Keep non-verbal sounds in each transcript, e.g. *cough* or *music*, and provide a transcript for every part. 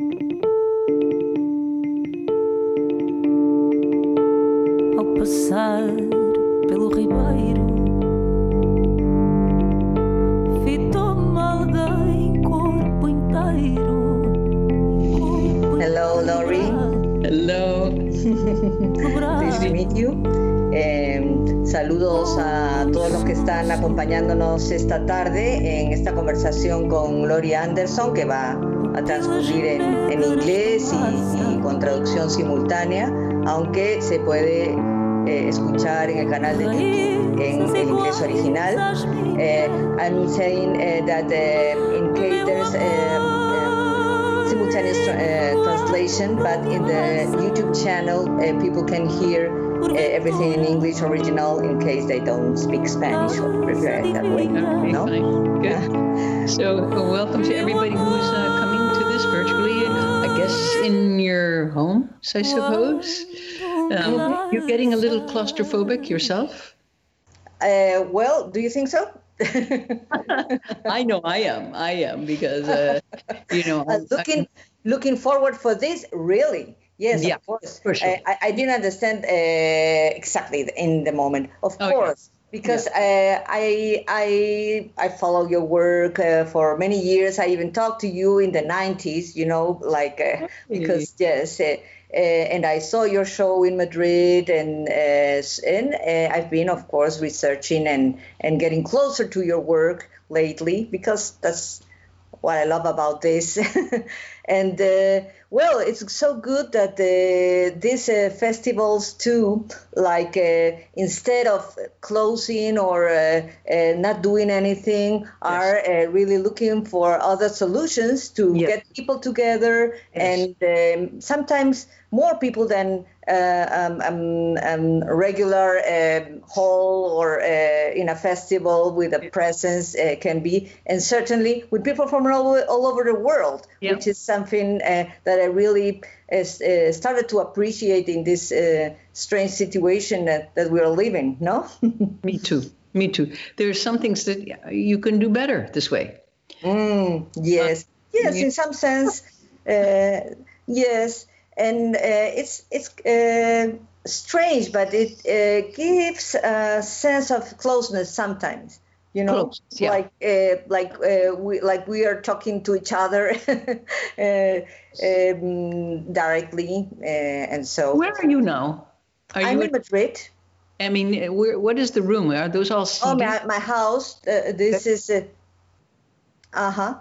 Ao passar pelo ribeiro, fitou-me alguém corpo inteiro. corpo Hello, Lori. Hello. Nice to meet you. Eh, saludos a todos los que están acompañándonos esta tarde en esta conversación con Lori Anderson que va a transcurrir en, en inglés y, y con traducción simultánea, aunque se puede eh, escuchar en el canal de YouTube en el inglés original. Eh, I'm saying eh, that in case there's simultaneous tra- translation, but in the YouTube channel, uh, people can hear uh, everything in English original in case they don't speak Spanish or prefer it that way. Okay, No? fine. Good. *laughs* So, welcome to everybody who's uh, coming to this virtually. I guess in your homes, I suppose. Um, you're getting a little claustrophobic yourself. Uh, well, do you think so? *laughs* I know I am. I am because uh, you know. *laughs* Uh, looking looking forward for this, really. Yes, Yeah, of course. for sure. I, I, I didn't understand uh, exactly in the moment. Of Oh, course, because uh, I I I follow your work uh, for many years. I even talked to you in the '90s. You know, like uh, because yes. Uh, uh, and I saw your show in Madrid, and and uh, I've been, of course, researching and and getting closer to your work lately because that's what I love about this. *laughs* and uh, well, it's so good that uh, these uh, festivals too, like uh, instead of closing or uh, uh, not doing anything, are uh, really looking for other solutions to Yes. get people together Yes. and um, sometimes more people than um, um, um, regular um, hall or uh, in a festival with a presence uh, can be, and certainly with people from all, all over the world, Yeah. which is something uh, that I really uh, uh, started to appreciate in this uh, strange situation that, that we're living. No? *laughs* Me too. Me too. There are some things that you can do better this way. Mm, yes, yes, in some sense, uh, yes, and uh, it's it's uh, strange, but it uh, gives a sense of closeness sometimes. You know, Closeness, yeah. like uh, like uh, we like we are talking to each other *laughs* uh, um, directly, uh, and so. Where are you now? Are I'm you? in Madrid. I mean, where, what is the room? Are those all Oh, my, my house. Uh, this is. Uh huh.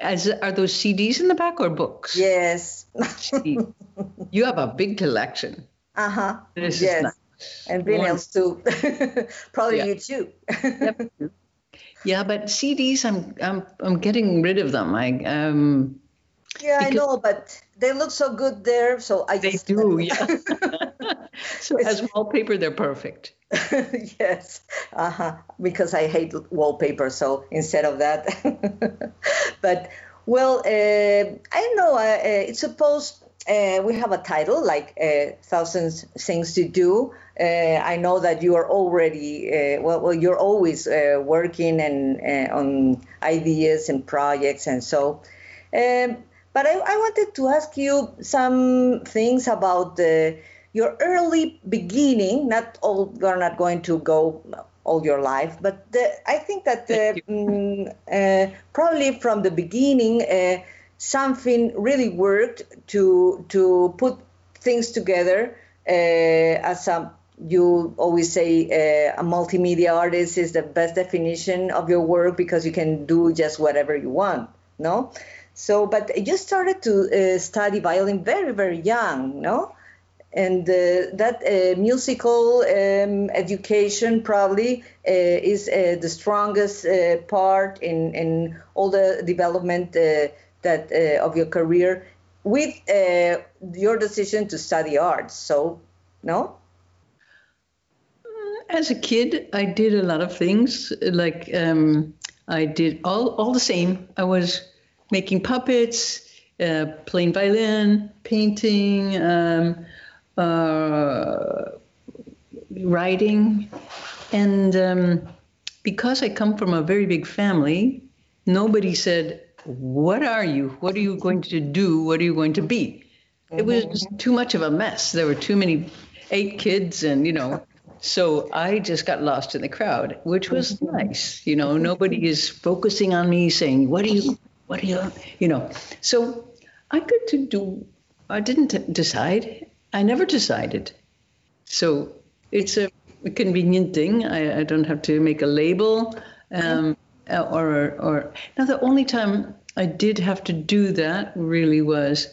As, are those CDs in the back or books? Yes. Gee, *laughs* you have a big collection. Uh huh. Yes. nice. and vinyls too. *laughs* Probably Yeah. you too. Yep. *laughs* yeah, but CDs, I'm I'm I'm getting rid of them. I um yeah, I know, but they look so good there, so I they just do, yeah. *laughs* so as wallpaper, they're perfect. *laughs* yes, uh-huh. because I hate wallpaper. So instead of that, *laughs* but well, uh, I know. Uh, uh, it's supposed uh, we have a title like uh, thousands things to do. Uh, I know that you are already uh, well, well. You're always uh, working and on ideas and projects, and so. Um, but I, I wanted to ask you some things about the, your early beginning. Not all, you're not going to go all your life, but the, I think that mm, uh, probably from the beginning, uh, something really worked to to put things together uh, as a you always say uh, a multimedia artist is the best definition of your work because you can do just whatever you want no so but you started to uh, study violin very very young no and uh, that uh, musical um, education probably uh, is uh, the strongest uh, part in, in all the development uh, that of your career with your decision to study arts so no As a kid, I did a lot of things. Like um, I did all all the same. I was making puppets, playing violin, painting, um, Uh, writing, and um, because I come from a very big family, nobody said what are you? What are you going to do? What are you going to be? It was mm-hmm. just too much of a mess. There were too many, eight kids, and you know, so I just got lost in the crowd, which was mm-hmm. nice. You know, nobody is focusing on me saying, "What do you? What do you?" You know, so I got to do. I didn't decide. I never decided. So it's a convenient thing. I, I don't have to make a label. Um, or, or now the only time I did have to do that really was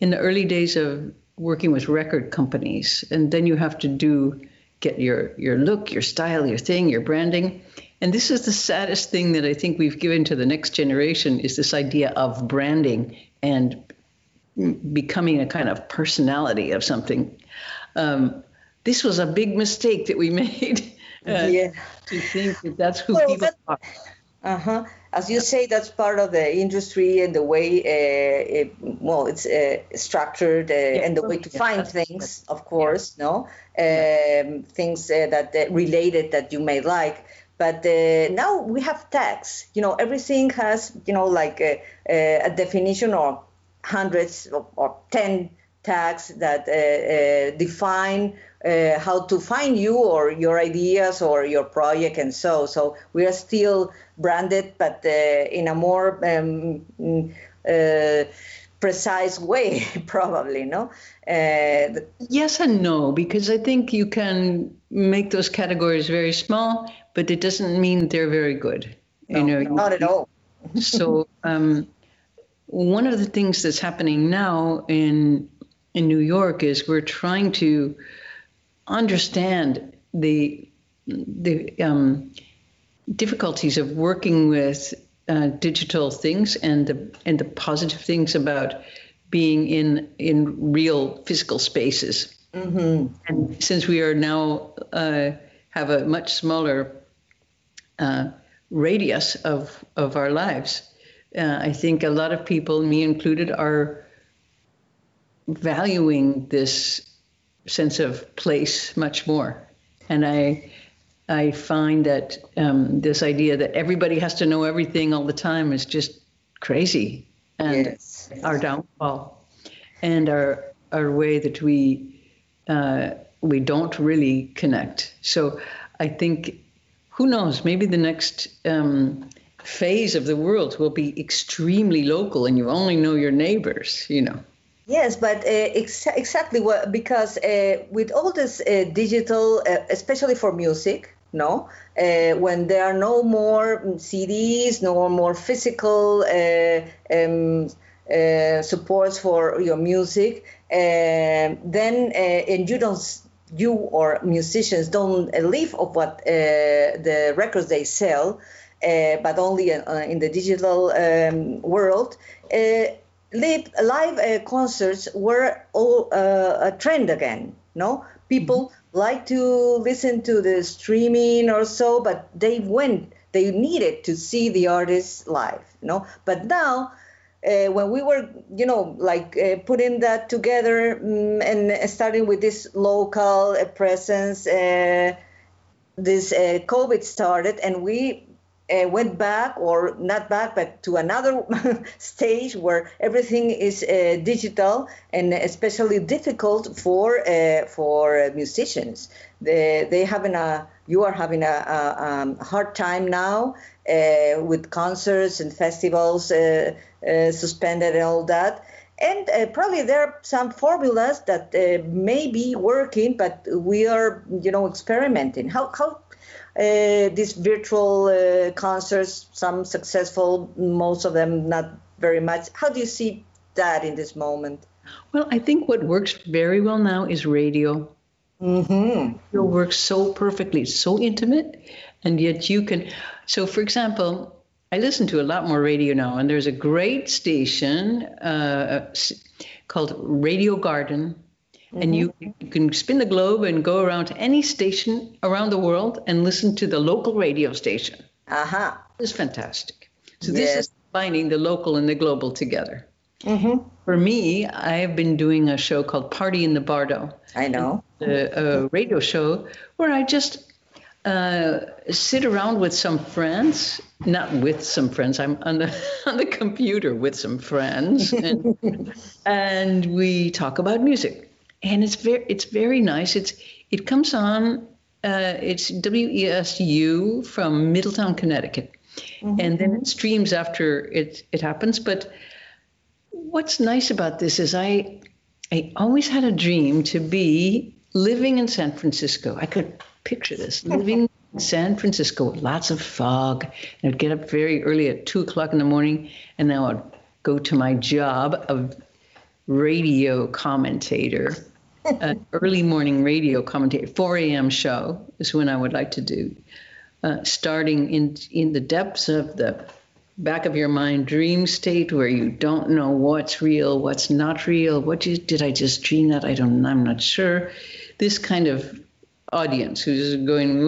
in the early days of working with record companies, and then you have to do get your your look, your style, your thing, your branding. And this is the saddest thing that I think we've given to the next generation is this idea of branding and becoming a kind of personality of something. Um, this was a big mistake that we *laughs* made. Uh, yeah. To think that that's who well, people that, are. Uh-huh. As you say, that's part of the industry and the way, uh, it, well, it's uh, structured uh, yeah. and the way to find things, of course, yeah. no? Um, things uh, that uh, related that you may like. But uh, now we have tags. You know, everything has, you know, like a, a definition or hundreds or, or 10 tags that define uh, how to find you or your ideas or your project and so so we are still branded but uh, in a more um, uh, precise way *laughs* probably no? Uh, yes and no because i think you can make those categories very small but it doesn't mean they're very good no, you know not at all. So *laughs* um, one of the things that's happening now in in new york is we're trying to understand the the um, difficulties of working with uh, digital things and the and the positive things about being in in real physical spaces. Mm-hmm. And since we are now uh, have a much smaller uh, radius of of our lives, uh, I think a lot of people, me included, are valuing this sense of place much more. And I I find that um, this idea that everybody has to know everything all the time is just crazy, and yes. our downfall, and our our way that we uh, we don't really connect. So I think, who knows? Maybe the next um, phase of the world will be extremely local, and you only know your neighbors. You know. Yes, but uh, ex- exactly what, because uh, with all this uh, digital, uh, especially for music, no, uh, when there are no more CDs, no more physical uh, um, supports for your music, then and you don't you or musicians don't live of what the records they sell, but only in the digital um, world live live uh, concerts were all uh, a trend again. No, people mm-hmm. like to listen to the streaming or so, but they went. They needed to see the artist live. No, but now. Uh, when we were, you know, like uh, putting that together um, and starting with this local uh, presence, uh, this COVID started, and we uh, went back or not back but to another *laughs* stage where everything is uh, digital and especially difficult for uh, for musicians they, they having a you are having a, a, um, hard time now uh, with concerts and festivals uh, uh, suspended and all that and uh, probably there are some formulas that uh, may be working, but we are, you know, experimenting. How, how these virtual uh, concerts, some successful, most of them not very much. How do you see that in this moment? Well, I think what works very well now is radio. Mm-hmm. Radio works so perfectly, it's so intimate, and yet you can. So, for example, I listen to a lot more radio now, and there's a great station uh, called Radio Garden Mm-hmm. And you, you can spin the globe and go around to any station around the world and listen to the local radio station. Uh-huh. It's fantastic. So yes. this is combining the local and the global together. Mm-hmm. For me, I have been doing a show called Party in the Bardo. I know. A, a radio show where I just uh, sit around with some friends, not with some friends. I'm on the *laughs* on the computer with some friends, and, *laughs* and we talk about music. And it's very it's very nice. It's it comes on. Uh, it's WESU from Middletown, Connecticut, and then it streams after it it happens. But what's nice about this is I I always had a dream to be living in San Francisco. I could picture this *laughs* living in San Francisco, lots of fog. And I'd get up very early at two o'clock in the morning, and then I'd go to my job of radio commentator, an early morning radio commentator. 4 a.m. show is when I would like to do, uh, starting in in the depths of the back of your mind dream state where you don't know what's real, what's not real. What did, did I just dream that? I don't. I'm not sure. This kind of audience who's going,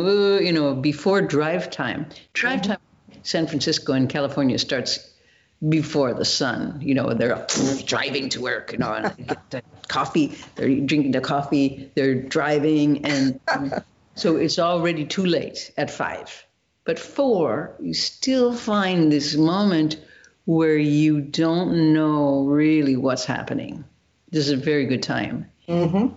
you know, before drive time. Drive time, San Francisco and California starts before the sun. You know, they're driving to work. You know, and coffee. They're drinking the coffee. They're driving, and *laughs* so it's already too late at five. But four, you still find this moment where you don't know really what's happening. This is a very good time. Mm-hmm.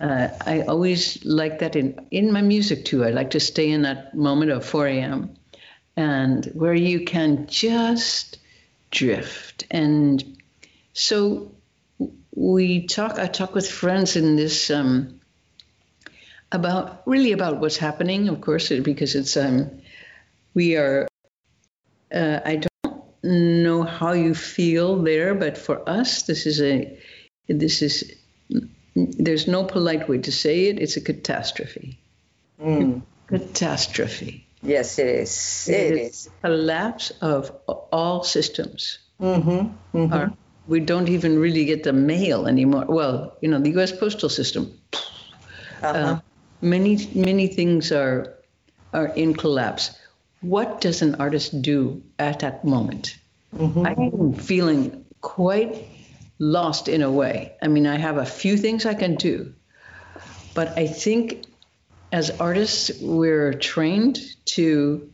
Uh, I always like that in, in my music too. I like to stay in that moment of 4 a.m. and where you can just drift. And so we talk, I talk with friends in this um, about really about what's happening, of course, because it's, um, we are, uh, I don't know how you feel there, but for us, this is a, this is there's no polite way to say it. It's a catastrophe. Mm. Catastrophe. Yes, it is. It It is. Collapse of all systems. Mm-hmm. Mm-hmm. Our- we don't even really get the mail anymore. Well, you know, the U.S. postal system. Uh-huh. Uh, many many things are are in collapse. What does an artist do at that moment? Mhm. I am feeling quite lost in a way. I mean, I have a few things I can do, but I think as artists, we're trained to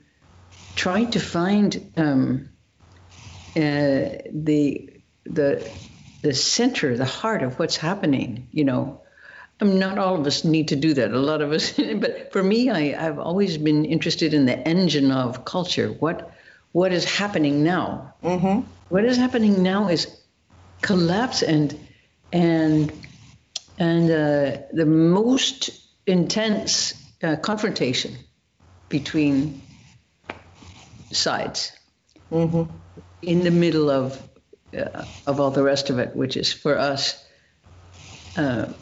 try to find um, uh, the the the center, the heart of what's happening. You know, I mean, not all of us need to do that. A lot of us, *laughs* but for me, I, I've always been interested in the engine of culture. What what is happening now? Mm-hmm. What is happening now is collapse and and and uh, the most intense uh, confrontation between sides Mm-hmm. in the middle of uh, of all the rest of it, which is for us. Uh,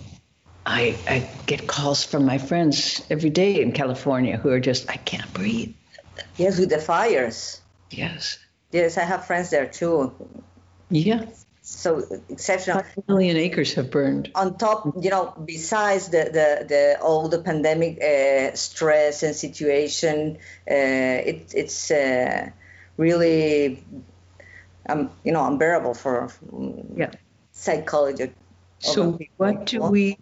I, I get calls from my friends every day in California who are just I can't breathe. Yes, with the fires. Yes. Yes, I have friends there too. Yeah. So exceptional. Five million acres have burned. On top, you know, besides the the, the all the pandemic uh, stress and situation, uh, it, it's uh, really, um, you know, unbearable for Yeah. psychology. So what do we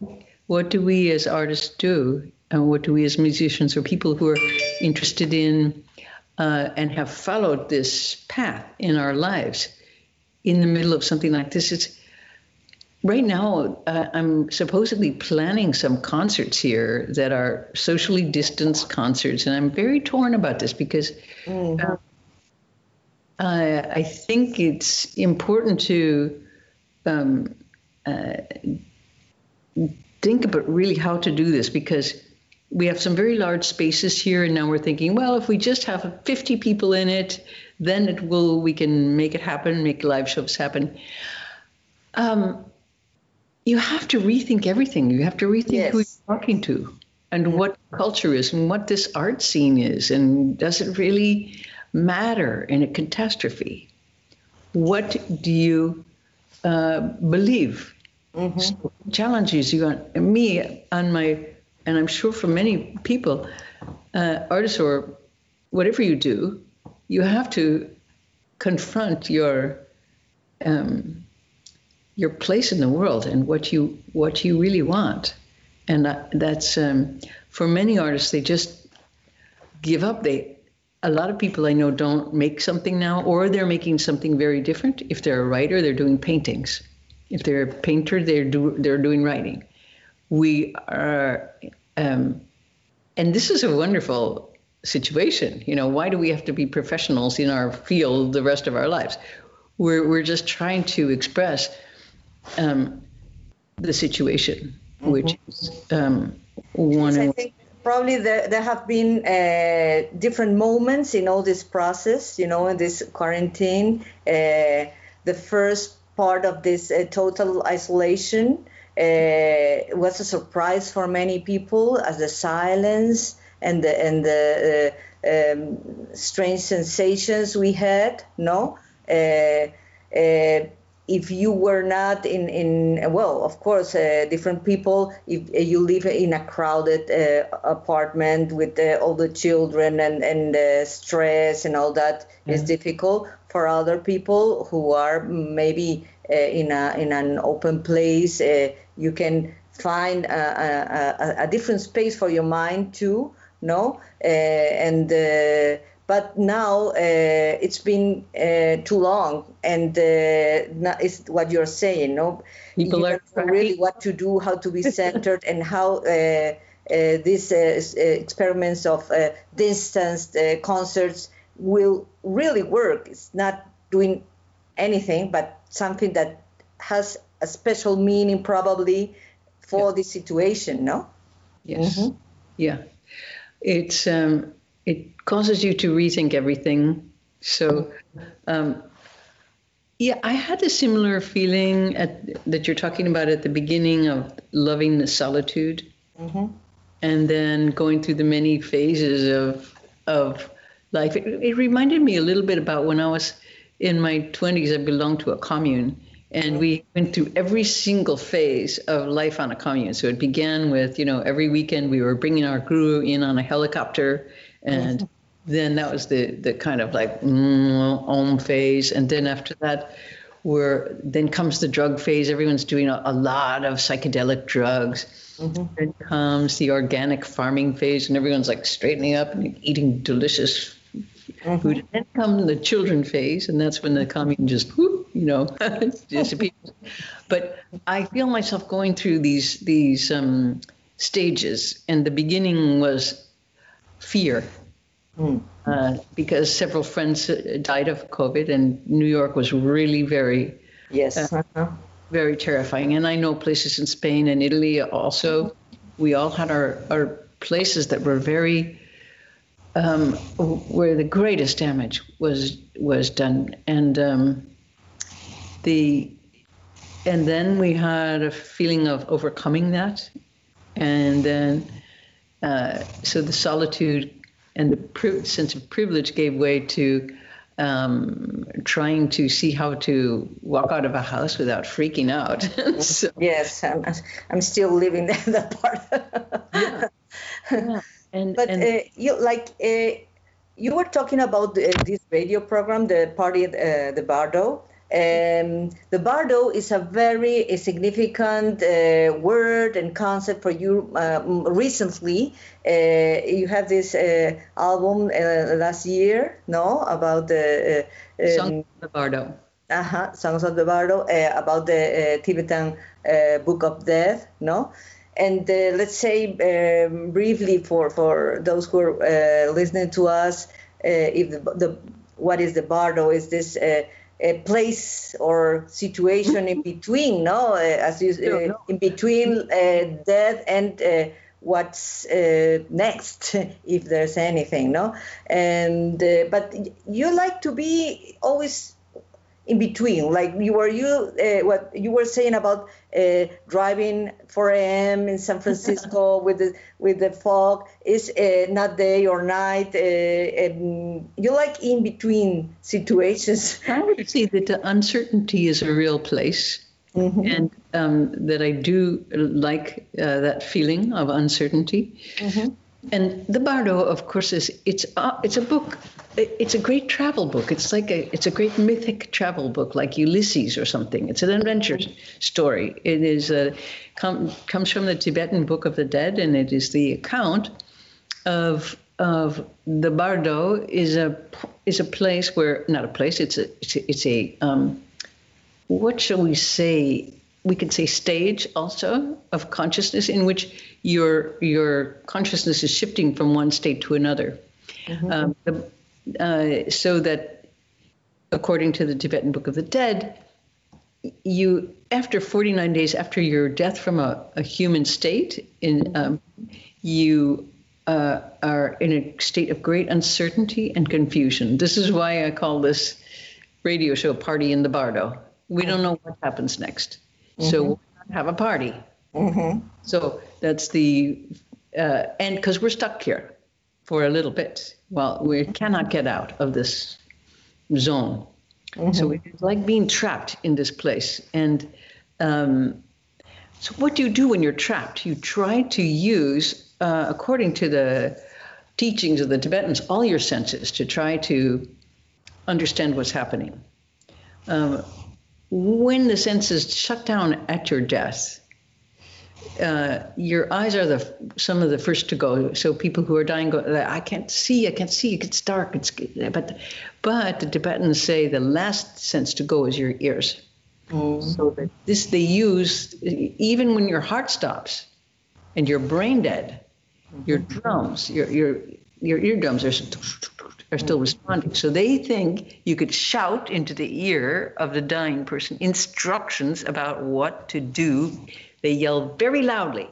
what do we as artists do and what do we as musicians or people who are interested in uh, and have followed this path in our lives in the middle of something like this it's right now uh, i'm supposedly planning some concerts here that are socially distanced concerts and i'm very torn about this because uh, uh, i think it's important to um, think about really how to do this because we have some very large spaces here and now we're thinking well if we just have 50 people in it then it will we can make it happen make live shows happen. Um, you have to rethink everything. You have to rethink who you're talking to and what culture is and what this art scene is and does it really matter in a catastrophe what do you uh, believe? So challenges you on me on my and i'm sure for many people uh, artists or whatever you do you have to confront your um, your place in the world and what you what you really want. And that's um, for many artists they just give up. They a lot of people I know don't make something now, or they're making something very different. If they're a writer, they're doing paintings. If they're a painter, they're do they're doing writing. We are, um, and this is a wonderful situation. You know, why do we have to be professionals in our field the rest of our lives? We're we're just trying to express um, the situation, mm-hmm. which is um, one. Yes, probably there, there have been uh, different moments in all this process. You know, in this quarantine, uh, the first part of this uh, total isolation. Uh, was a surprise for many people as the silence and the and the uh, um, strange sensations we had. No, uh, if you were not in in well, of course, uh, different people. If you live in a crowded uh, apartment with all the children and and stress and all that mm-hmm. is difficult. For other people who are maybe in a in an open place, you can find a, a, a, different space for your mind too no uh, and uh, but now uh, it's been too long and not, it's what you're saying no people you are really what to do how to be centered and how uh, these uh, experiments of uh, distanced concerts will really work. It's not doing anything, but something that has a special meaning probably for yeah. this situation, no? Yes. Mm-hmm. Yeah it's um, it causes you to rethink everything. So, um, yeah, I had a similar feeling at, that you're talking about at the beginning of loving the solitude, mm-hmm. and then going through the many phases of of life. It, it reminded me a little bit about when I was in my 20s. I belonged to a commune and we went through every single phase of life on a commune. So it began with, you know, every weekend we were bringing our guru in on a helicopter, and mm-hmm. then that was the the kind of like mm, om phase, and then after that, where then comes the drug phase. Everyone's doing a, a lot of psychedelic drugs. Mm-hmm. Then comes the organic farming phase, and everyone's like straightening up and eating delicious mm-hmm. food. And then comes the children phase, and that's when the commune just whoop, you know, *laughs* disappears. but I feel myself going through these these um, stages, and the beginning was fear. Mm. Uh, because several friends uh, died of COVID, and New York was really very, yes, uh, uh-huh. very terrifying. And I know places in Spain and Italy also. We all had our, our places that were very um, where the greatest damage was was done, and um, the and then we had a feeling of overcoming that, and then uh, so the solitude and the pri- sense of privilege gave way to um, trying to see how to walk out of a house without freaking out. *laughs* so, yes, I'm, I'm still living *laughs* that part. yeah. yeah. And but and, uh, you like uh, you were talking about the, this radio program, the party, uh, the Bardo. Um, the Bardo is a very a significant uh, word and concept for you uh, recently. Uh, you have this uh, album uh, last year, no, about the um, Songs of the Bardo. Uh-huh, Songs of the Bardo, about the Tibetan Book of Death, no. And uh, let's say um, briefly for, for those who are uh, listening to us, uh, if the, the, what is the bardo? Is this a place or situation in between? No, as you no, no. in between death and what's uh, next *laughs* if there's anything no and uh, but you like to be always in between like you were you uh, what you were saying about uh, driving 4 a.m in san francisco *laughs* with the with the fog is uh, not day or night uh, um, you like in between situations *laughs* i would say that the uncertainty is a real place mm-hmm. and um, that i do like uh, that feeling of uncertainty mm-hmm. And the bardo of course is it's uh, it's a book it's a great travel book. It's like a it's a great mythic travel book, like Ulysses or something. It's an adventure story. It is a com, comes from the Tibetan Book of the Dead, and it is the account of of the Bardo is a is a place where not a place. It's a it's a, it's a um, what shall we say? We could say stage also of consciousness in which your your consciousness is shifting from one state to another. Um, the, uh, so that, according to the Tibetan Book of the Dead, you after 49 days after your death from a, a human state, in um, you uh, are in a state of great uncertainty and confusion. This is why I call this radio show "Party in the Bardo." We don't know what happens next, so we'll have a party. So that's the uh, and because we're stuck here for a little bit. Well, we cannot get out of this zone. So it's like being trapped in this place. And um, so, what do you do when you're trapped? You try to use, uh, according to the teachings of the Tibetans, all your senses to try to understand what's happening. Um, when the senses shut down at your death, uh, your eyes are the some of the first to go. So people who are dying go, I can't see, I can't see, it's dark. It's but but the Tibetans say the last sense to go is your ears. So that this they use even when your heart stops and you're brain dead, your drums, your your your eardrums are are still responding. So they think you could shout into the ear of the dying person instructions about what to do. They yell very loudly.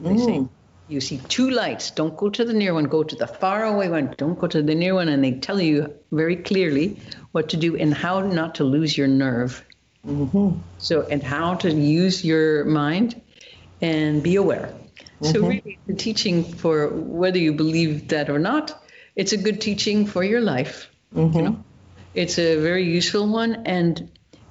They say, mm. you see two lights. Don't go to the near one. Go to the far away one. Don't go to the near one. And they tell you very clearly what to do and how not to lose your nerve. Mm-hmm. So, and how to use your mind and be aware. So, mm-hmm. really, the teaching for whether you believe that or not, it's a good teaching for your life. You mm-hmm. know, it's a very useful one, and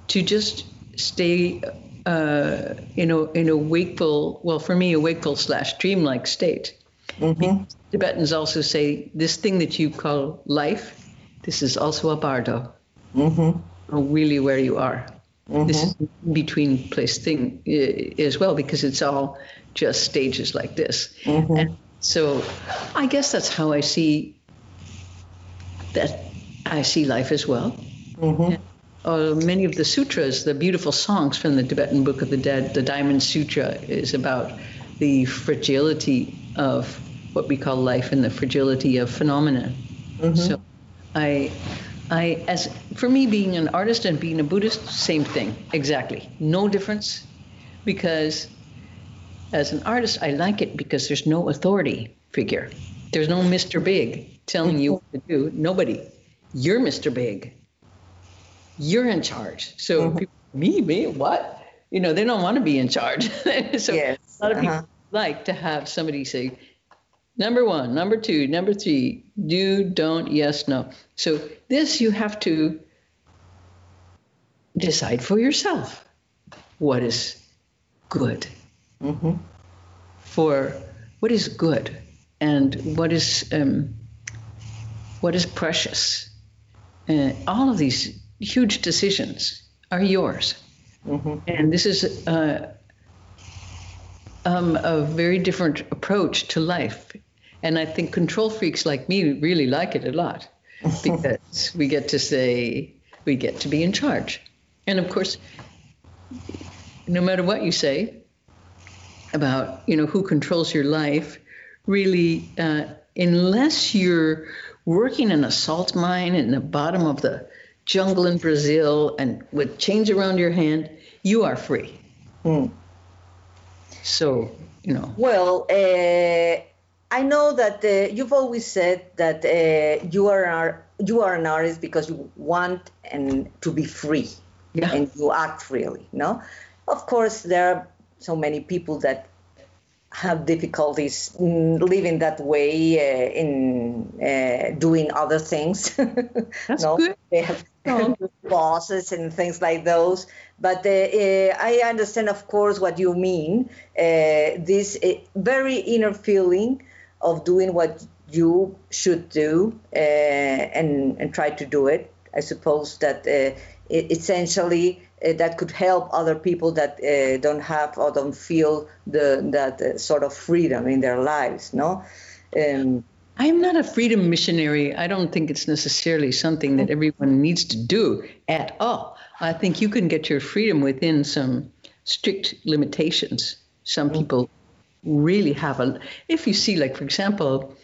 to just stay uh, in a in a wakeful, well, for me, a wakeful slash dreamlike state. Mm-hmm. Tibetans also say this thing that you call life, this is also a bardo, or really where you are. This is between place thing uh, as well because it's all just stages like this. And so I guess that's how I see that I see life as well. And, uh, many of the sutras, the beautiful songs from the Tibetan Book of the Dead, the Diamond Sutra is about the fragility of what we call life and the fragility of phenomena. So I I as for me being an artist and being a Buddhist, same thing, exactly. No difference because as an artist I like it because there's no authority figure. There's no Mr. Big telling you what to do. Nobody. You're Mr. Big. You're in charge. So people, me, me, what? You know, they don't want to be in charge. *laughs* so Yes, a lot of people uh-huh. like to have somebody say, number one, number two, number three, do, don't, yes, no. So this you have to decide for yourself what is good. For what is good and what is um, what is precious. Uh, all of these huge decisions are yours. And this is uh, um, a very different approach to life. And I think control freaks like me really like it a lot *laughs* because we get to say, we get to be in charge. And of course, no matter what you say about, you know, who controls your life, really, uh, unless you're working in a salt mine in the bottom of the jungle in Brazil and with chains around your hand, you are free. So, you know, Well, uh, I know that uh, you've always said that uh, you are an you are an artist because you want and to be free, Yeah. and you act freely. No, of course there are so many people that have difficulties living that way uh, in uh, doing other things. *laughs* That's no, good. they have Oh. *laughs* bosses and things like those. But uh, uh, I understand, of course, what you mean. Uh, this very inner feeling of doing what you should do uh, and and try to do it. I suppose that uh, essentially uh, that could help other people that uh, don't have or don't feel the that uh, sort of freedom in their lives. No. Um, I'm not a freedom missionary. I don't think it's necessarily something that everyone needs to do at all. I think you can get your freedom within some strict limitations. Some people really have a. If you see, like for example,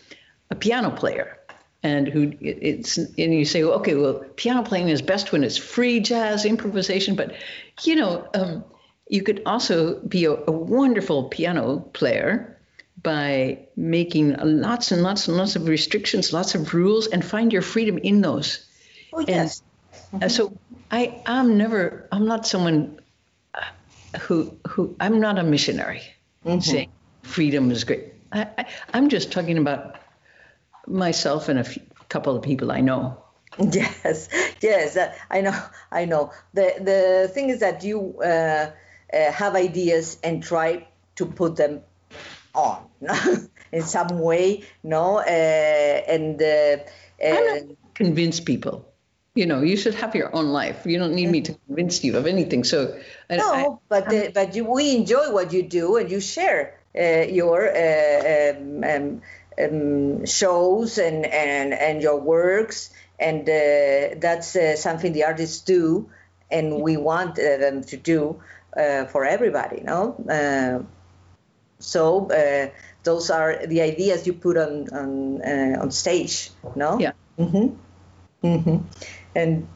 a piano player, and who it's and you say, okay, well, piano playing is best when it's free jazz improvisation, but you know, um, you could also be a, a wonderful piano player by making lots and lots and lots of restrictions, lots of rules, and find your freedom in those. Oh yes. And, uh, so I I'm never I'm not someone uh, who who I'm not a missionary saying freedom is great. I, I I'm just talking about myself and a few, couple of people I know. *laughs* Yes, yes, uh, I know, I know. The the thing is that you uh, uh, have ideas and try to put them on *laughs* in some way, no, uh, and uh, uh, convince people. You know, you should have your own life. You don't need me to convince you of anything. So no, I- but uh, but you, we enjoy what you do and you share your uh, um, um, um, shows and, and and your works, and uh, that's uh, something the artists do, and we want uh, them to do uh, for everybody, no. Uh, so uh, those are the ideas you put on on uh, on stage, no? Yeah. hmm hmm And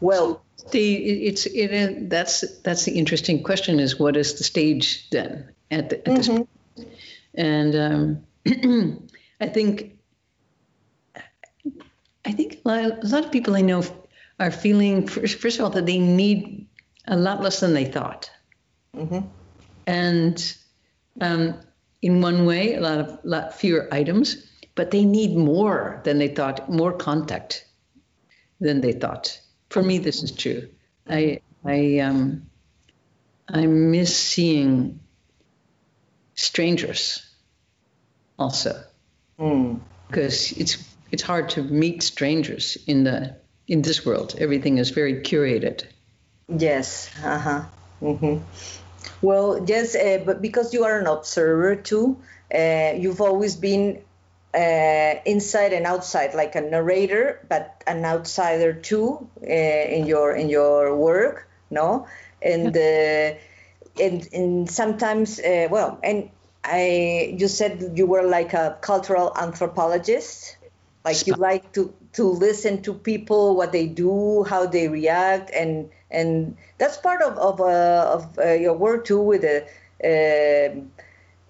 well, the it's it, it that's that's the interesting question is what is the stage then at, the, at this point? and um, *clears throat* I think I think a lot, a lot of people I know are feeling first, first of all that they need a lot less than they thought, and um, in one way a lot of lot fewer items, but they need more than they thought, more contact than they thought. For me, this is true. I I um I miss seeing strangers also because it's it's hard to meet strangers in the in this world. Everything is very curated. Yes. Uh huh. hmm Well, yes, uh, but because you are an observer too, uh, you've always been uh, inside and outside, like a narrator, but an outsider too uh, in your in your work, no? And uh, and and sometimes, uh, well, and I, you said you were like a cultural anthropologist, like you like to to listen to people, what they do, how they react, and and that's part of of, uh, of uh, your work too, with the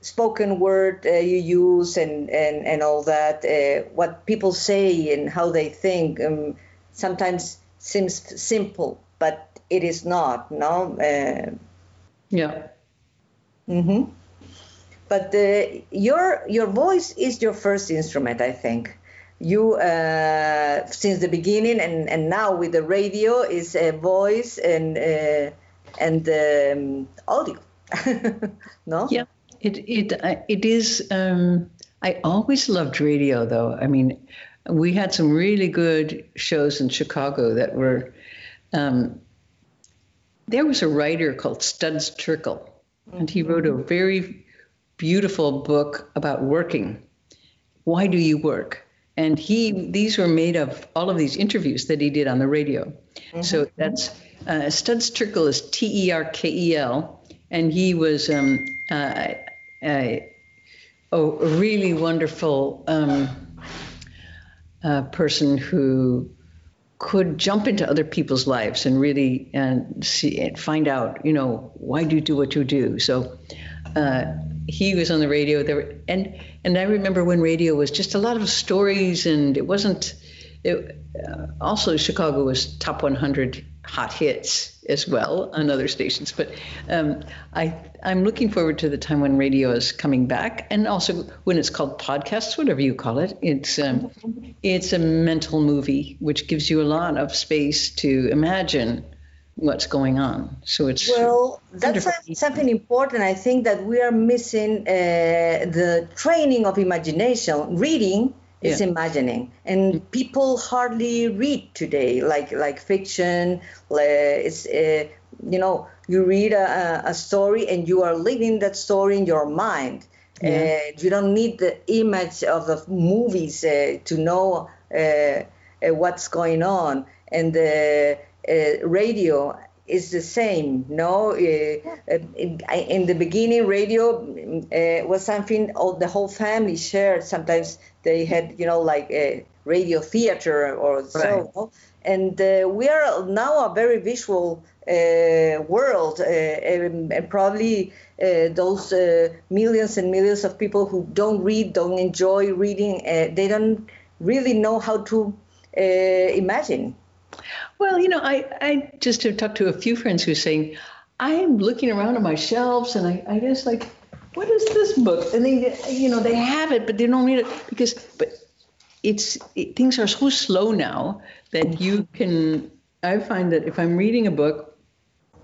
spoken word uh, you use and and and all that, uh, what people say and how they think. Um, sometimes seems simple, but it is not. No. Uh, Yeah. hmm But the, your your voice is your first instrument, I think. You uh, since the beginning and, and now with the radio is a voice and uh, and um, audio. *laughs* no. Yeah. It it uh, it is. Um, I always loved radio, though. I mean, we had some really good shows in Chicago that were. Um, there was a writer called Studs Terkel, and he wrote a very beautiful book about working. Why do you work? And he these were made of all of these interviews that he did on the radio. So that's uh, Studs Terkel is T E R K E L, and he was um, uh, uh, a really wonderful um, uh, person who could jump into other people's lives and really and see and find out, you know, why do you do what you do? So uh, he was on the radio there, and and I remember when radio was just a lot of stories, and it wasn't. It, uh, also, Chicago was top 100 hot hits as well on other stations. But um, I I'm looking forward to the time when radio is coming back, and also when it's called podcasts, whatever you call it. It's um, it's a mental movie which gives you a lot of space to imagine what's going on. So it's Well, that's wonderful. something important. I think that we are missing uh, the training of imagination. Reading is Yeah. imagining, and people hardly read today, like like fiction. It's uh, you know you read a, a- story and you are living that story in your mind. Yeah. Uh, you don't need the image of the movies uh, to know uh, uh, what's going on. And the uh, radio is the same. No, uh, in, in the beginning, radio uh, was something all the whole family shared. Sometimes they had, you know, like a radio theater or Right. so. And uh, we are now a very visual uh, world, uh, and, and probably uh, those uh, millions and millions of people who don't read, don't enjoy reading, uh, they don't really know how to uh, imagine. Well, you know, I, I just have talked to a few friends who are saying, I'm looking around at my shelves and I, I just like, what is this book? And they, you know, they have it, but they don't read it because, but it's, it, things are so slow now that you can, I find that if I'm reading a book,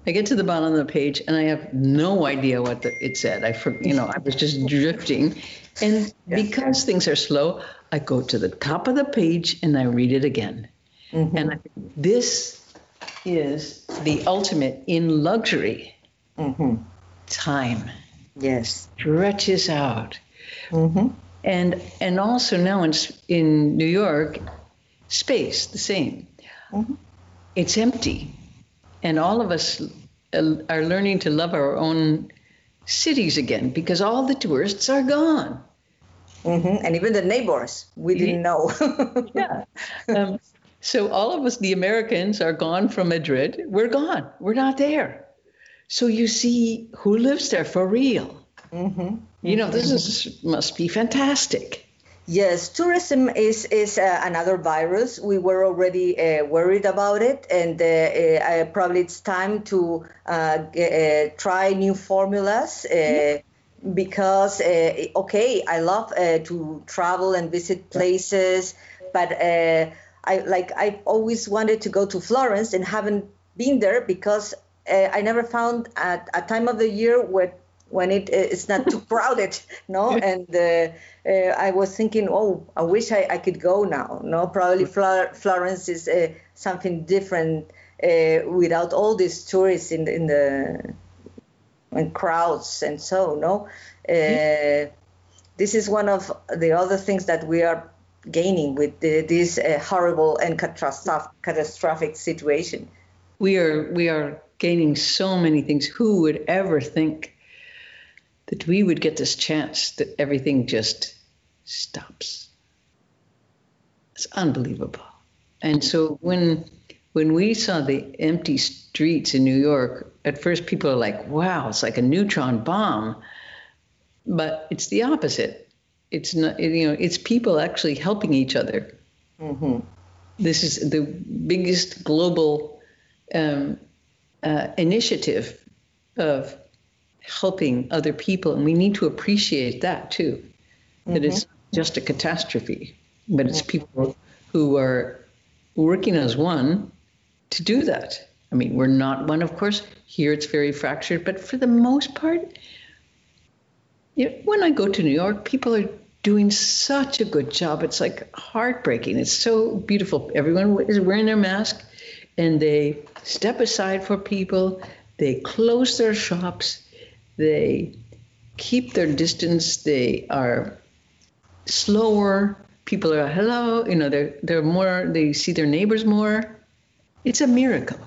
I get to the bottom of the page and I have no idea what the, it said. I, you know, I was just drifting. And because things are slow, I go to the top of the page and I read it again. And I think this is the ultimate in luxury. hmm Time Yes. stretches out. hmm And and also now in in New York, space the same. Mhm. It's empty, and all of us uh, are learning to love our own cities again because all the tourists are gone. hmm And even the neighbors, we didn't know. *laughs* Yeah. Um, so all of us, the Americans, are gone from Madrid. We're gone. We're not there. So you see who lives there for real. hmm You know, this is must be fantastic. Yes, tourism is is uh, another virus. We were already uh, worried about it, and uh, uh, probably it's time to uh, g- uh, try new formulas. Uh, Because uh, okay, I love uh, to travel and visit places, but uh, I like I've always wanted to go to Florence and haven't been there because uh, I never found a, a time of the year where when it uh, it's not too *laughs* crowded, no. And uh, uh, I was thinking, oh, I wish I, I could go now. No, probably Flor- Florence is uh, something different uh, without all these tourists in the, in the and crowds and so no. Uh, this is one of the other things that we are gaining with the, this uh, horrible and catastrophic, catastrophic situation. We are we are gaining so many things. Who would ever think that we would get this chance that everything just stops? It's unbelievable. And so when when we saw the empty streets in New York, at first people are like, "Wow, it's like a neutron bomb," but it's the opposite. It's not, you know, it's people actually helping each other. hmm This is the biggest global um, uh, initiative of helping other people, and we need to appreciate that too. That it's not just a catastrophe, but it's people who are working as one to do that. I mean, we're not one, of course. Here it's very fractured, but for the most part, you know, when I go to New York, people are doing such a good job. It's like heartbreaking. It's so beautiful. Everyone is wearing their mask and they step aside for people. They close their shops. They keep their distance. They are slower. People are hello. You know, they're they're more. They see their neighbors more. It's a miracle.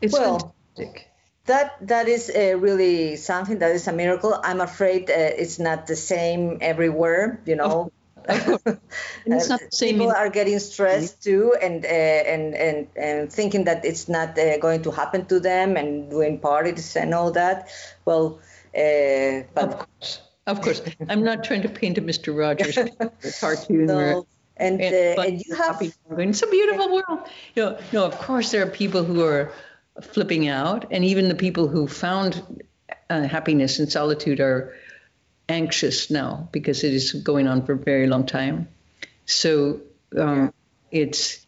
It's Well, fantastic. That that is uh, really something that is a miracle. I'm afraid uh, it's not the same everywhere. You know, *laughs* it's not the same People are getting stressed too, and uh, and and and thinking that it's not uh, going to happen to them, and doing parties and all that. Well, uh, Of course, of course. I'm not trying to paint a Mr. Rogers *laughs* cartoon. no, and and, uh, and you have happy. It's a beautiful world. You know, no, of course there are people who are flipping out, and even the people who found uh, happiness in solitude are anxious now because it is going on for a very long time. So um, it's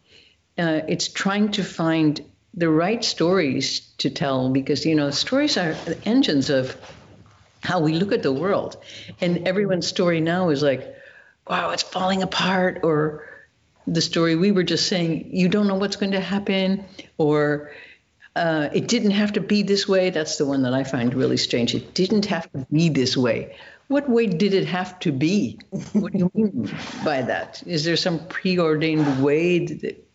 uh, it's trying to find the right stories to tell because you know stories are the engines of how we look at the world, and everyone's story now is like, wow, it's falling apart, or the story we were just saying, you don't know what's going to happen, or uh, it didn't have to be this way. That's the one that I find really strange. It didn't have to be this way. what way did it have to be? What do you mean by that? Is there some preordained way that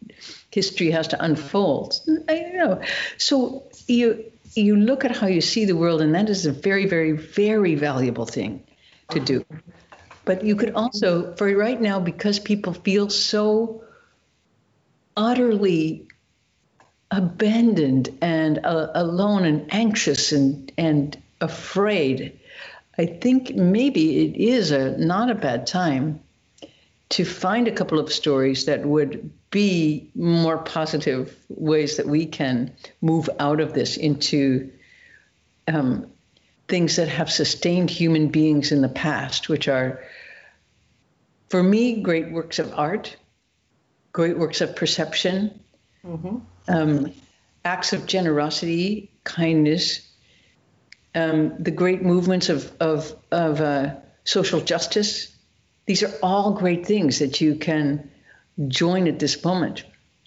history has to unfold? I don't know. So you you look at how you see the world, and that is a very, very, very valuable thing to do. But you could also, for right now, because people feel so utterly abandoned and uh, alone and anxious and and afraid I think maybe it is a not a bad time to find a couple of stories that would be more positive ways that we can move out of this into um, things that have sustained human beings in the past, which are, for me, great works of art, great works of perception, mm-hmm. Um, acts of generosity, kindness, um, the great movements of, of, of uh, social justice. These are all great things that you can join at this moment.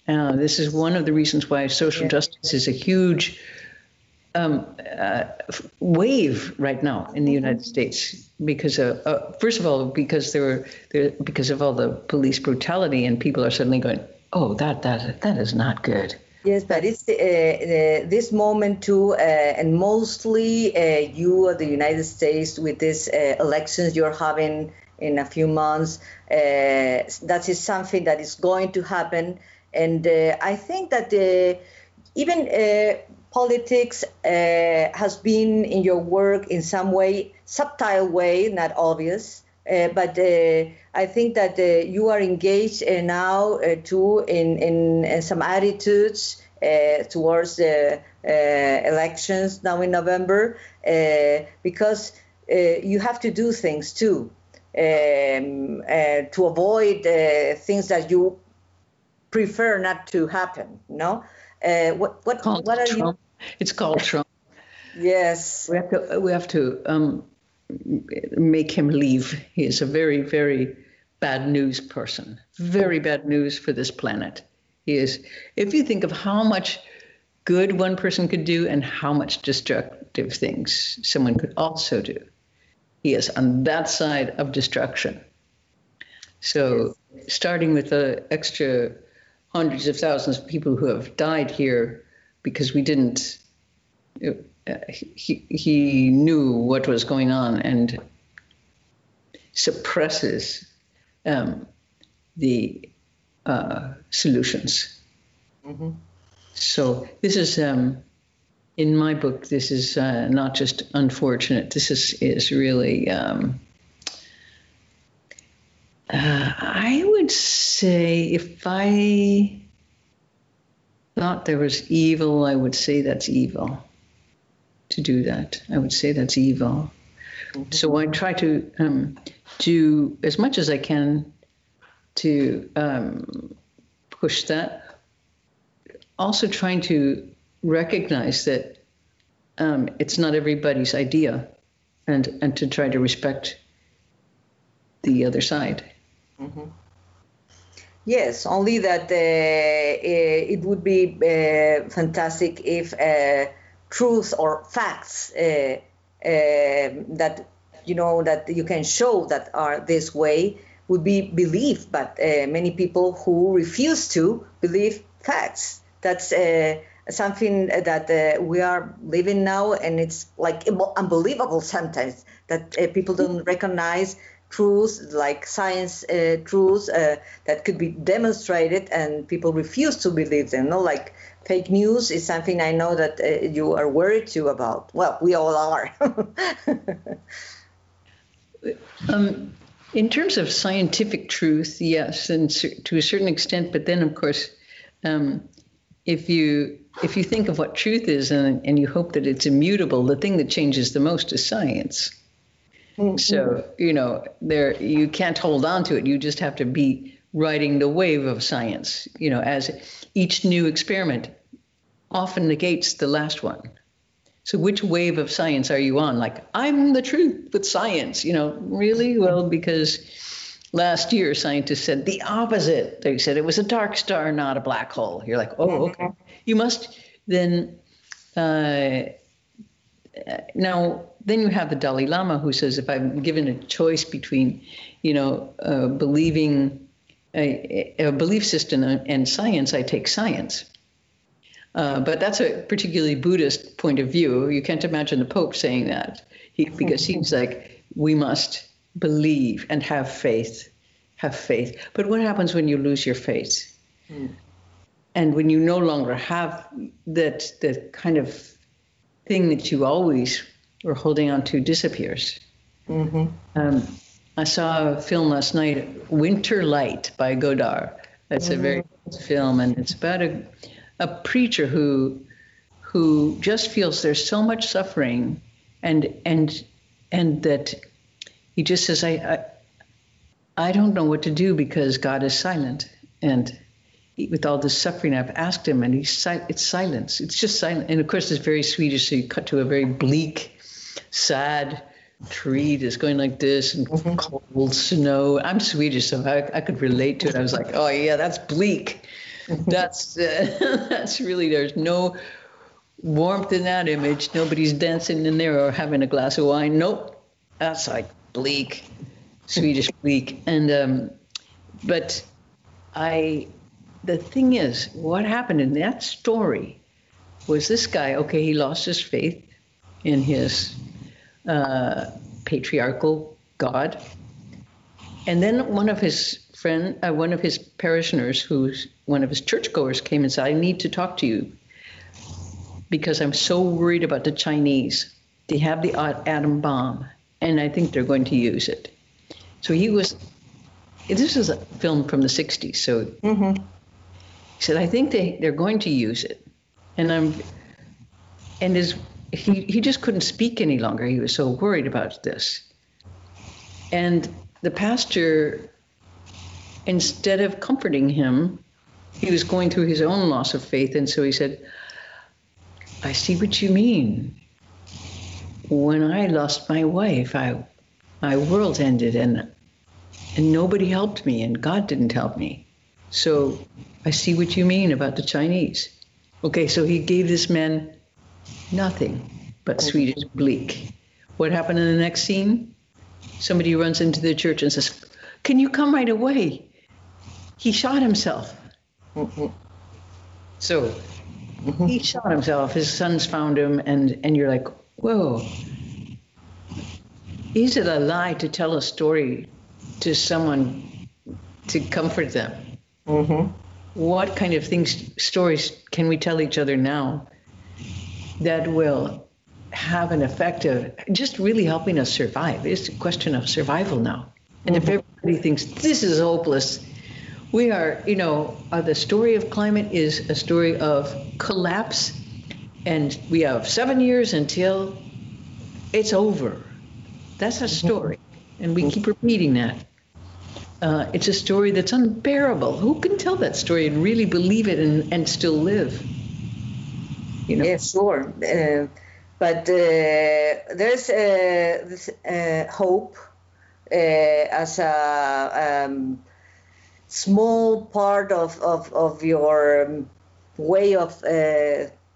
Uh, this is one of the reasons why social justice is a huge um, uh, wave right now in the United States. Because, uh, uh, first of all, because there were there, because of all the police brutality, and people are suddenly going, "Oh, that that that is not good." Yes, but it's uh, uh, this moment too, uh, and mostly uh, you, the United States, with these uh, elections you're having in a few months, that is something that is going to happen. And I think that even politics has been in your work in some way, subtle way, not obvious. But I think that uh, you are engaged uh, now uh, too in, in, some attitudes towards the elections now in November because you have to do things too um, to avoid things that you prefer not to happen. No, what what what are you? It's called *laughs* Trump. yes, we have to we have to um, make him leave. He is a very, very bad news person. Very bad news for this planet. He is. If you think of how much good one person could do and how much destructive things someone could also do, he is on that side of destruction. So, starting with the extra hundreds of thousands of people who have died here because we didn't he, he knew what was going on and suppresses um, the uh, solutions. Mm-hmm. So this is, um, in my book, this is uh, not just unfortunate. This is is really. Um, uh, I would say if I thought there was evil, I would say that's evil to do that. I would say that's evil. Mm-hmm. So I try to um, do as much as I can to um, push that. Also, trying to recognize that um, it's not everybody's idea, and and to try to respect the other side. Mm-hmm. Yes, only that uh, uh it would be uh, fantastic if uh, truths or facts uh, uh, that you know that you can show that are this way would be believed but uh, many people who refuse to believe facts that's uh, something that uh, we are living now and it's like unbelievable sometimes that uh, people don't recognize truths like science truths that could be demonstrated and people refuse to believe them no like fake news is something I know that uh, you are worried too about. Well, we all are. *laughs* um, in terms of scientific truth, yes, and to a certain extent. But then, of course, um, if you if you think of what truth is and, and you hope that it's immutable, the thing that changes the most is science. Mm-hmm. So you know, there you can't hold on to it. You just have to be riding the wave of science. You know, as each new experiment often negates the last one. So which wave of science are you on? Like, I'm the truth with science, you know, really? Well, because last year scientists said the opposite. They said it was a dark star, not a black hole. You're like, oh, okay. You must then uh, now then you have the Dalai Lama who says, if I'm given a choice between, you know, uh, believing a, a, belief system and science, I take science. Uh, but that's a particularly Buddhist point of view. You can't imagine the Pope saying that he, because he's like, we must believe and have faith, have faith. But what happens when you lose your faith? Mm. And when you no longer have that, that kind of thing that you always were holding on to disappears. Mm-hmm. Um, I saw a film last night, Winter Light by Godard. That's mm-hmm. a very good film, and it's about a, a preacher who who just feels there's so much suffering, and and and that he just says, I, I I don't know what to do because God is silent, and with all this suffering, I've asked him, and he's it's silence. It's just silent. And of course, it's very Swedish, so you cut to a very bleak, sad tree that's going like this and mm-hmm. cold snow. I'm Swedish, so I, I could relate to it. I was like, oh yeah, that's bleak. Mm-hmm. That's uh, *laughs* that's really there's no warmth in that image. Nobody's dancing in there or having a glass of wine. Nope, that's like bleak, Swedish bleak. And um, but I the thing is, what happened in that story was this guy, okay, he lost his faith in his uh, patriarchal God. And then one of his friend, uh, one of his parishioners, who's one of his churchgoers, came and said, "I need to talk to you because I'm so worried about the Chinese. They have the atom bomb, and I think they're going to use it." So he was. This is a film from the '60s, so mm-hmm. He said, I think they, they're going to use it. And I'm and his he, he just couldn't speak any longer. He was so worried about this. And the pastor, instead of comforting him, he was going through his own loss of faith. And so he said, I see what you mean. When I lost my wife, I, my world ended and, and nobody helped me, and God didn't help me. So I see what you mean about the Chinese. Okay, so he gave this man nothing but Swedish bleak. What happened in the next scene? Somebody runs into the church and says, Can you come right away? He shot himself. Mm-hmm. So mm-hmm. he shot himself. His sons found him, and, and you're like, Whoa. Is it a lie to tell a story to someone to comfort them? Mm-hmm what kind of things, stories can we tell each other now that will have an effect of just really helping us survive? It's a question of survival now. And mm-hmm. if everybody thinks this is hopeless, we are, you know, uh, the story of climate is a story of collapse, and we have seven years until it's over. That's a mm-hmm. story. And we keep repeating that uh, it's a story that's unbearable. Who can tell that story and really believe it and, and still live? You know? Yeah, sure. Uh, but uh, there's uh, this uh, hope uh, as a um, small part of, of, of your um, way of,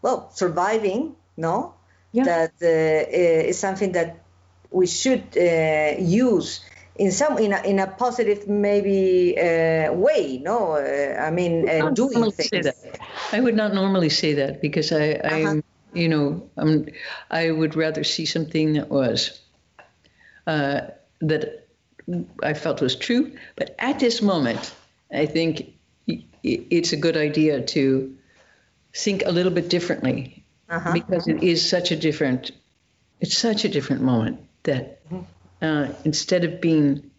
well, surviving, no? Yeah. That is something that we should use in some in a, in a positive maybe uh, way no uh, i mean uh, doing things i would not normally say that because i i uh-huh. you know um, i would rather see something that was uh, that i felt was true but at this moment i think it's a good idea to think a little bit differently uh-huh. because it is such a different it's such a different moment that mm-hmm uh, instead of being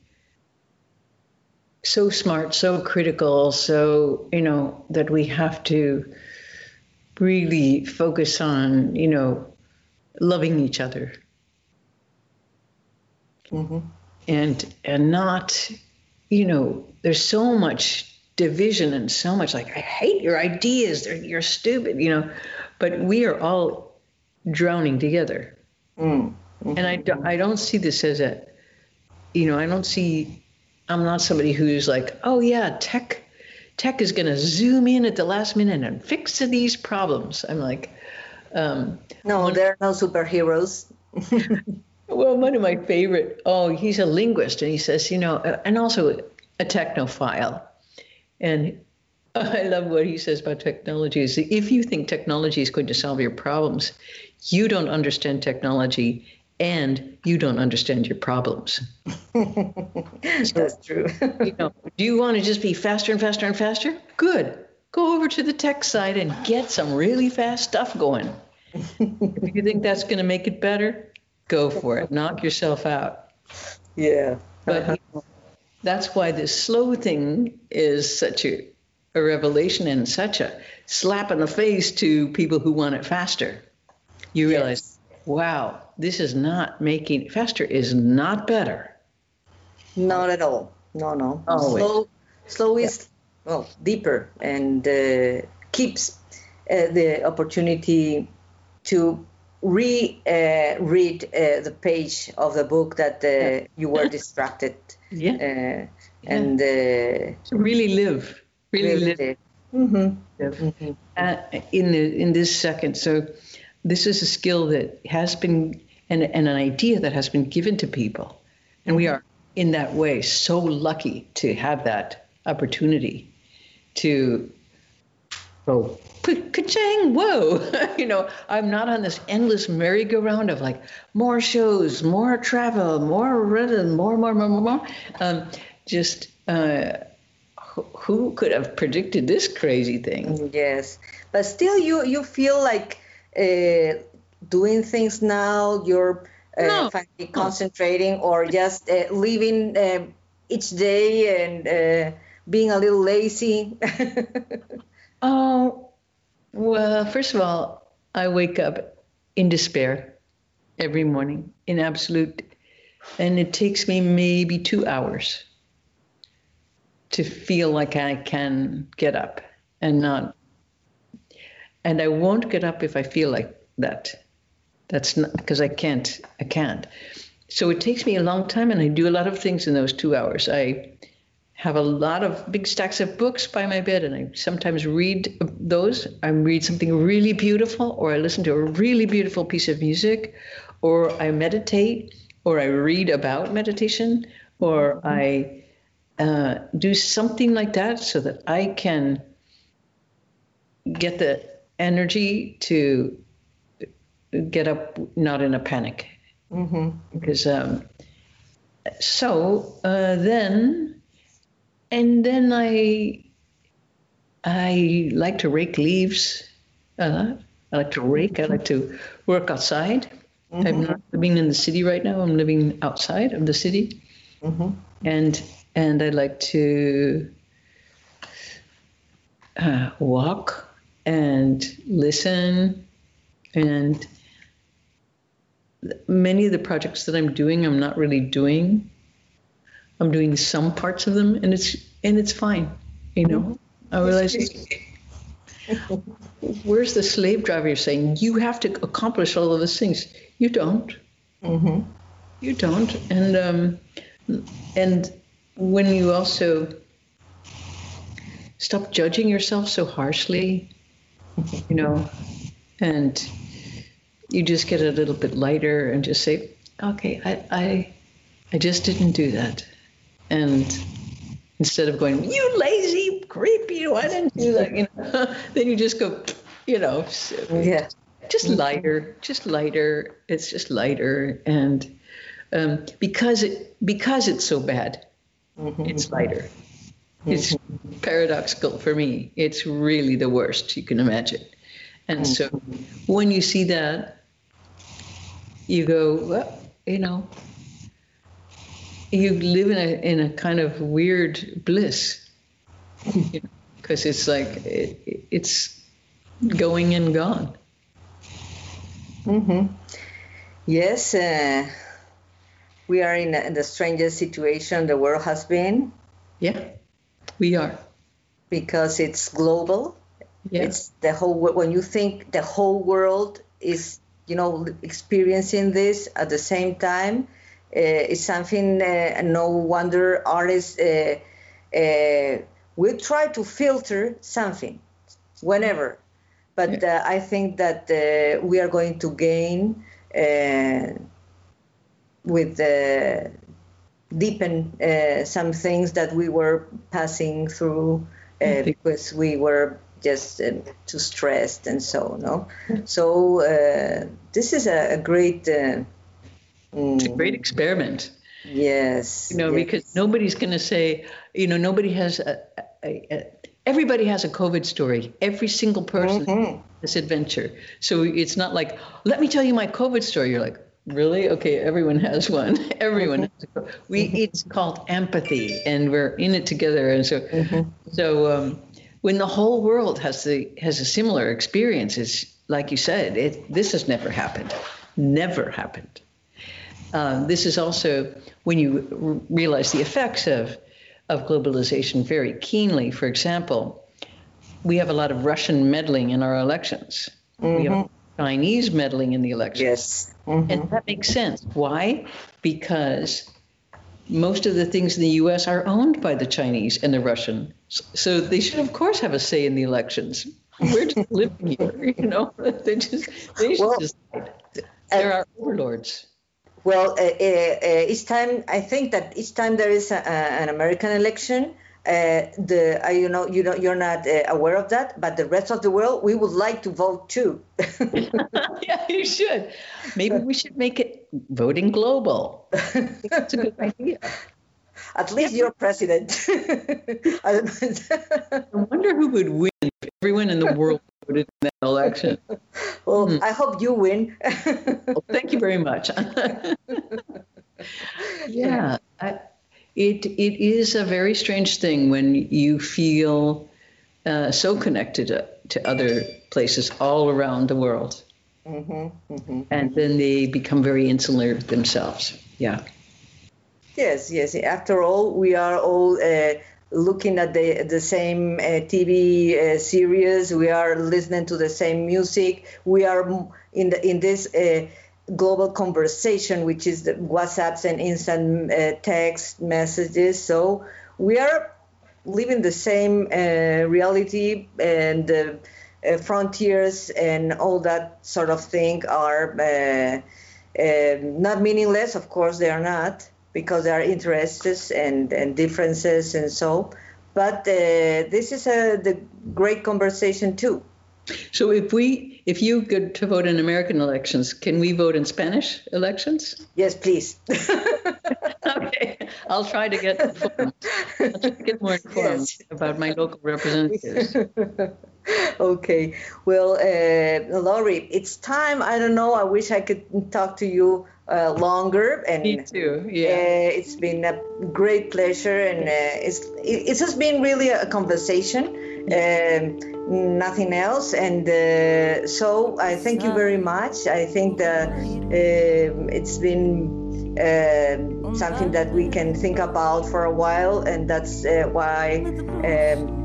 so smart, so critical, so, you know, that we have to really focus on, you know, loving each other. Mm-hmm. And and not, you know, there's so much division and so much like I hate your ideas, They're, you're stupid, you know, but we are all drowning together. Mm. Mm-hmm. And I, do, I don't see this as a, you know, I don't see, I'm not somebody who's like, oh yeah, tech, tech is going to zoom in at the last minute and fix these problems. I'm like, Um, No, there are no superheroes. *laughs* well, one of my favorite, oh, he's a linguist, and he says, you know, uh, and also a technophile. And *laughs* I love what he says about technology is if you think technology is going to solve your problems, you don't understand technology and you don't understand your problems. *laughs* That's true. you know, do you want to just be faster and faster and faster? Good. Go over to the tech side and get some really fast stuff going. if you think that's going to make it better, go for it. Knock yourself out. Yeah. But you know, that's why this slow thing is such a, a revelation and such a slap in the face to people who want it faster. You realize, wow, this is not making faster is not better. Not at all. No, no. Always. Slow, slow is well deeper and uh, keeps uh, the opportunity to re uh, read uh, the page of the book that uh, you were distracted Yeah. uh, and uh, To really live, really, live. Mm-hmm. live. Uh, in the in this second. So this is a skill that has been and, and an idea that has been given to people, and we are in that way so lucky to have that opportunity to go ka-chang, whoa *laughs* you know i'm not on this endless merry-go-round of like more shows more travel more rhythm more more more more more. Um, just uh, who- who could have predicted this crazy thing? Yes, but still, you you feel like uh, doing things now. You're uh, No. finally concentrating, or just uh, living um, each day and uh, being a little lazy. *laughs* Oh, well, first of all, I wake up in despair every morning, in absolute, and it takes me maybe two hours to feel like I can get up and not. And I won't get up if I feel like that. That's not because I can't. I can't. So it takes me a long time, and I do a lot of things in those two hours. I have a lot of big stacks of books by my bed, and I sometimes read those. I read something really beautiful, or I listen to a really beautiful piece of music, or I meditate, or I read about meditation, or I uh, do something like that so that I can get the energy to get up not in a panic. hmm Because um, so uh, then, and then I I like to rake leaves. Uh, I like to rake. I like to work outside. I'm not living in the city right now. I'm living outside of the city, hmm and and I like to uh, walk and listen and many of the projects that I'm doing, I'm not really doing. I'm doing some parts of them, and it's and it's fine. You know, I realize *laughs* where's the slave driver you're saying you have to accomplish all of those things. You don't. hmm You don't. And um, and when you also stop judging yourself so harshly, you know, and you just get a little bit lighter and just say, okay, I I, I just didn't do that, and instead of going, you lazy creep, you I didn't do that, you know, *laughs* then you just go, you know, Yeah. just lighter, just lighter. It's just lighter, and um, because it because it's so bad, it's lighter. It's paradoxical for me. It's really the worst you can imagine. And so when you see that, you go, well, you know, you live in a in a kind of weird bliss, because it's like it, it's going and gone. Mm-hmm. Yes, uh, we are in, a, in the strangest situation the world has been Yeah, we are. because it's global. Yeah. It's the whole. When you think the whole world is, you know, experiencing this at the same time, uh, it's something. Uh, no wonder artists uh, uh, will try to filter something, whenever, but uh, I think that uh, we are going to gain uh, with uh, deepen uh, some things that we were passing through uh, because we were just um, too stressed and so no. So uh, this is a, a great. Uh, It's a mm, great experiment. yes. you know, yes. because nobody's going to say, you know, nobody has a, a, a, everybody has a COVID story. Every single person Mhm. this adventure. So it's not like, let me tell you my COVID story. You're like, really? Okay, everyone has one. *laughs* everyone has a co- we. It's called empathy, and we're in it together. And so, so um, when the whole world has the has a similar experience, it's like you said, it this has never happened, never happened. Uh, this is also when you r- realize the effects of of globalization very keenly. For example, we have a lot of Russian meddling in our elections. We have Chinese meddling in the elections. Yes. Mhm. And that makes sense. Why? Because most of the things in the US are owned by the Chinese and the Russians. So they should, of course, have a say in the elections. We're just *laughs* living here, you know. *laughs* They just they should Well, decide. They're our overlords. Well, uh, uh, uh, each time I think that each time there is a, a, an American election, uh, the uh, you know you know you're not uh, aware of that, but the rest of the world we would like to vote too. *laughs* yeah, you should. Maybe we should make it voting global. That's a good idea. At least you're president. *laughs* I. I wonder who would win if everyone in the world voted in that election. well, I hope you win. Well, thank you very much. *laughs* yeah, I, it it is a very strange thing when you feel uh, so connected to, to other places all around the world, hmm hmm and then they become very insular themselves. Yeah. Yes, yes. After all, we are all uh, looking at the the same uh, TV uh, series. We are listening to the same music. We are in the in this uh, global conversation, which is the WhatsApps and instant uh, text messages. So we are living the same uh, reality and. Uh, uh, frontiers and all that sort of thing are uh, uh, not meaningless. Of course, they are not because there are interests and, and differences and so. But this is a the great conversation too. So if we if you get to vote in American elections, can we vote in Spanish elections? Yes, please. *laughs* *laughs* Okay, I'll try to get informed. I'll try to get more informed Yes. about my local representatives. *laughs* okay. Well, uh, Laurie, it's time. I don't know. I wish I could talk to you uh, longer. And Me too. Uh, Yeah. it's been a great pleasure, and uh, it's it, it's just been really a conversation, um, nothing else. And uh, so I thank you very much. I think that um it's been um something that we can think about for a while, and that's uh, why. Um,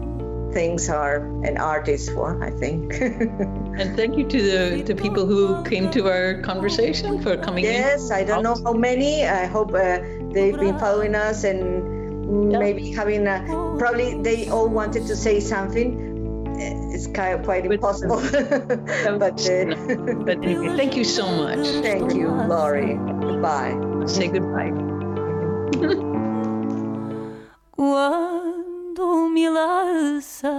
things are an artist for i think *laughs* And thank you to the to people who came to our conversation for coming in. yes i don't know how many i hope uh, they've been following us and Yeah. maybe having a, probably they all wanted to say something Uh, it's kind of quite impossible *laughs* *laughs* but uh, But anyway, thank you so much. thank you laurie goodbye Say goodbye. Quando me laças